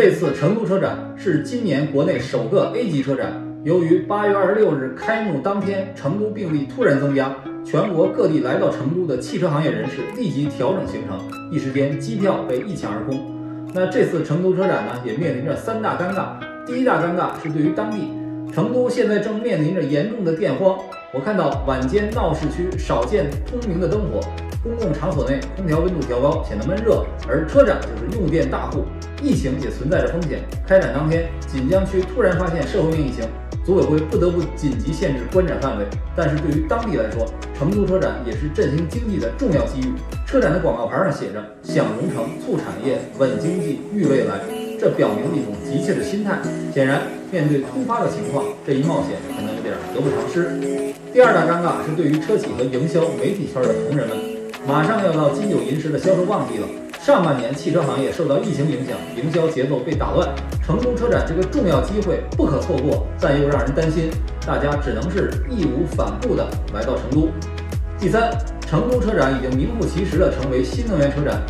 这次成都车展是今年国内首个 A 级车展。由于八月二十六日开幕当天，成都病例突然增加，全国各地来到成都的汽车行业人士立即调整行程，一时间机票被一抢而空。那这次成都车展呢，也面临着三大尴尬。第一大尴尬是对于当地，成都现在正面临着严重的电荒。我看到晚间闹市区少见通明的灯火，公共场所内空调温度调高，显得闷热，而车展就是用电大户。疫情也存在着风险。开展当天，锦江区突然发现社会面疫情，组委会不得不紧急限制观展范围。但是对于当地来说，成都车展也是振兴经济的重要机遇。车展的广告牌上写着“享融城、促产业、稳经济、育未来”，这表明了一种急切的心态。显然，面对突发的情况，这一冒险可能得不偿失。第二大尴尬是对于车企和营销媒体圈的同仁们，马上要到金九银十的销售旺季了。上半年汽车行业受到疫情影响，营销节奏被打乱，成都车展这个重要机会不可错过，但又让人担心，大家只能是义无反顾的来到成都。第三，成都车展已经名副其实的成为新能源车展。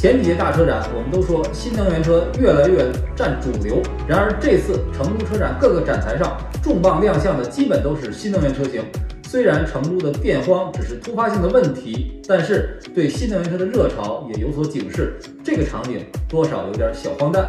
前几届大车展，我们都说新能源车越来越占主流，然而这次成都车展各个展台上重磅亮相的基本都是新能源车型。虽然成都的电荒只是突发性的问题，但是对新能源车的热潮也有所警示。这个场景多少有点小荒诞。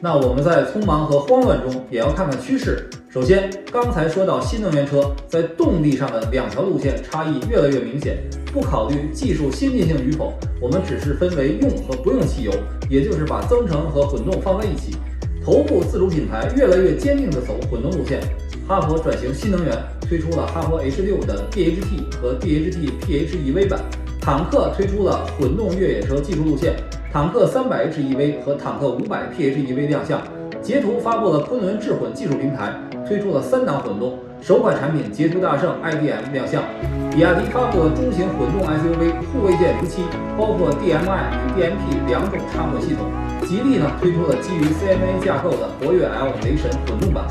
那我们在匆忙和慌乱中，也要看看趋势。首先，刚才说到新能源车在动力上的两条路线差异越来越明显。不考虑技术先进性与否，我们只是分为用和不用汽油，也就是把增程和混动放在一起。头部自主品牌越来越坚定地走混动路线。哈佛转型新能源，推出了哈佛 H 六的 DHT 和 DHT PHEV 版。坦克推出了混动越野车技术路线，坦克三百 HEV 和坦克五百 PHEV 亮相。捷途发布了昆仑智混技术平台，推出了三档混动。首款产品捷途大圣 iDM 亮相。比亚迪发布了中型混动 SUV 护卫舰零七，包括 DMI 与 DMP 两种插混系统。吉利呢推出了基于 CMA 架构的博越 L 雷神混动版。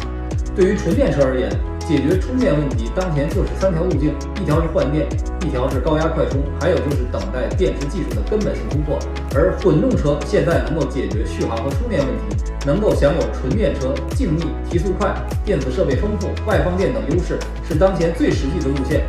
对于纯电车而言，解决充电问题当前就是三条路径：一条是换电，一条是高压快充，还有就是等待电池技术的根本性突破。而混动车现在能够解决续航和充电问题，能够享有纯电车静谧、提速快、电子设备丰富、外放电等优势，是当前最实际的路线。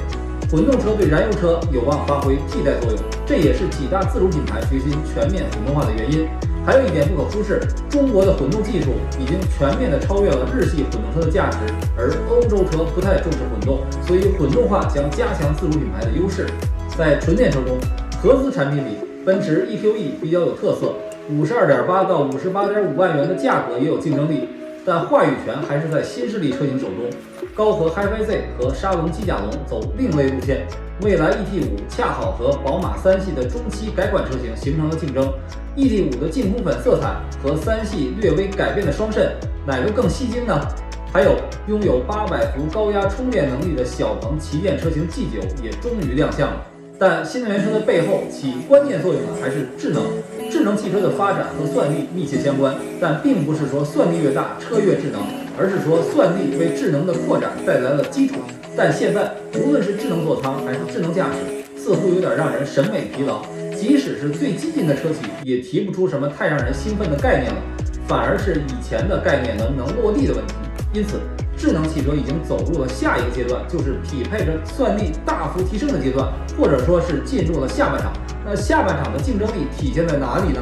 混动车对燃油车有望发挥替代作用，这也是几大自主品牌决心全面混动化的原因。还有一点不可忽视，中国的混动技术已经全面的超越了日系混动车的价值，而欧洲车不太重视混动，所以混动化将加强自主品牌的优势。在纯电车中，合资产品里，奔驰 EQE 比较有特色，五十二点八到五十八点五万元的价格也有竞争力，但话语权还是在新势力车型手中。高和 HiFi Z 和沙龙机甲龙走另类路线，蔚来 ET 五恰好和宝马三系的中期改款车型形成了竞争。ET 五的净红粉色彩和三系略微改变的双肾，哪个更吸睛呢？还有拥有八百伏高压充电能力的小鹏旗舰车型 G 九也终于亮相了。但新能源车的背后起关键作用的还是智能。智能汽车的发展和算力密切相关，但并不是说算力越大车越智能。而是说，算力为智能的扩展带来了基础，但现在无论是智能座舱还是智能驾驶，似乎有点让人审美疲劳。即使是最激进的车企，也提不出什么太让人兴奋的概念了，反而是以前的概念能不能落地的问题。因此，智能汽车已经走入了下一个阶段，就是匹配着算力大幅提升的阶段，或者说是进入了下半场。那下半场的竞争力体现在哪里呢？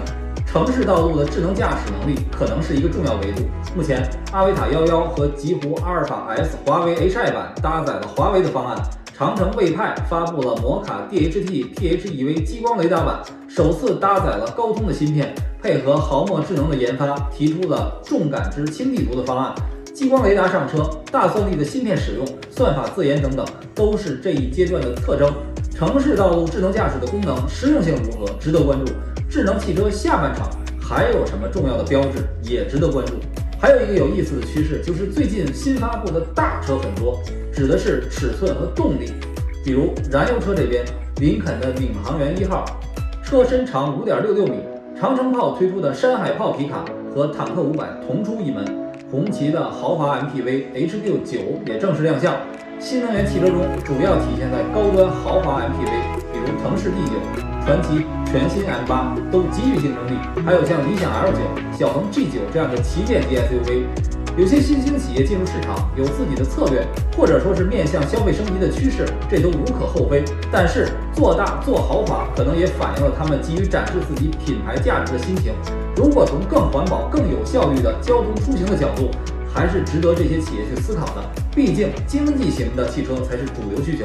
城市道路的智能驾驶能力可能是一个重要维度。目前，阿维塔幺幺和极狐阿尔法 S 华为 Hi 版搭载了华为的方案。长城魏派发布了摩卡 DHT PHEV 激光雷达版，首次搭载了高通的芯片，配合毫墨智能的研发，提出了重感知、轻地图的方案。激光雷达上车，大算力的芯片使用，算法自研等等，都是这一阶段的特征。城市道路智能驾驶的功能实用性如何，值得关注。智能汽车下半场还有什么重要的标志也值得关注？还有一个有意思的趋势，就是最近新发布的大车很多，指的是尺寸和动力。比如燃油车这边，林肯的领航员一号，车身长五点六六米；长城炮推出的山海炮皮卡和坦克五百同出一门；红旗的豪华 MPV HQ 九也正式亮相。新能源汽车中主要体现在高端豪华 MPV，比如腾势 D9、传祺。全新 M8 都极具竞争力，还有像理想 L9、小鹏 G9 这样的旗舰级 SUV。有些新兴企业进入市场有自己的策略，或者说是面向消费升级的趋势，这都无可厚非。但是做大做豪华，可能也反映了他们急于展示自己品牌价值的心情。如果从更环保、更有效率的交通出行的角度，还是值得这些企业去思考的。毕竟经济型的汽车才是主流需求。